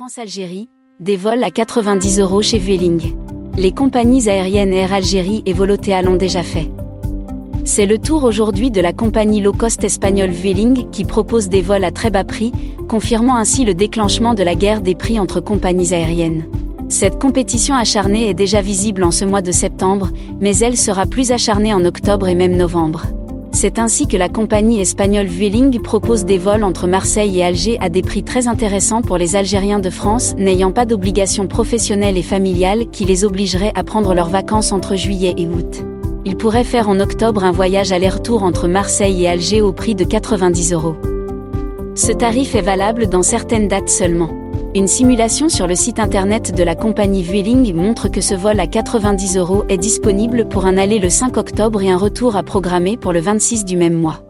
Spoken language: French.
France-Algérie, des vols à 90 euros chez Vueling. Les compagnies aériennes Air Algérie et Volotea l'ont déjà fait. C'est le tour aujourd'hui de la compagnie low cost espagnole Vueling qui propose des vols à très bas prix, confirmant ainsi le déclenchement de la guerre des prix entre compagnies aériennes. Cette compétition acharnée est déjà visible en ce mois de septembre, mais elle sera plus acharnée en octobre et même novembre. C'est ainsi que la compagnie espagnole Vueling propose des vols entre Marseille et Alger à des prix très intéressants pour les Algériens de France n'ayant pas d'obligation professionnelle et familiale qui les obligerait à prendre leurs vacances entre juillet et août. Ils pourraient faire en octobre un voyage aller-retour entre Marseille et Alger au prix de 90 euros. Ce tarif est valable dans certaines dates seulement. Une simulation sur le site internet de la compagnie Vueling montre que ce vol à 90 euros est disponible pour un aller le 5 octobre et un retour à programmer pour le 26 du même mois.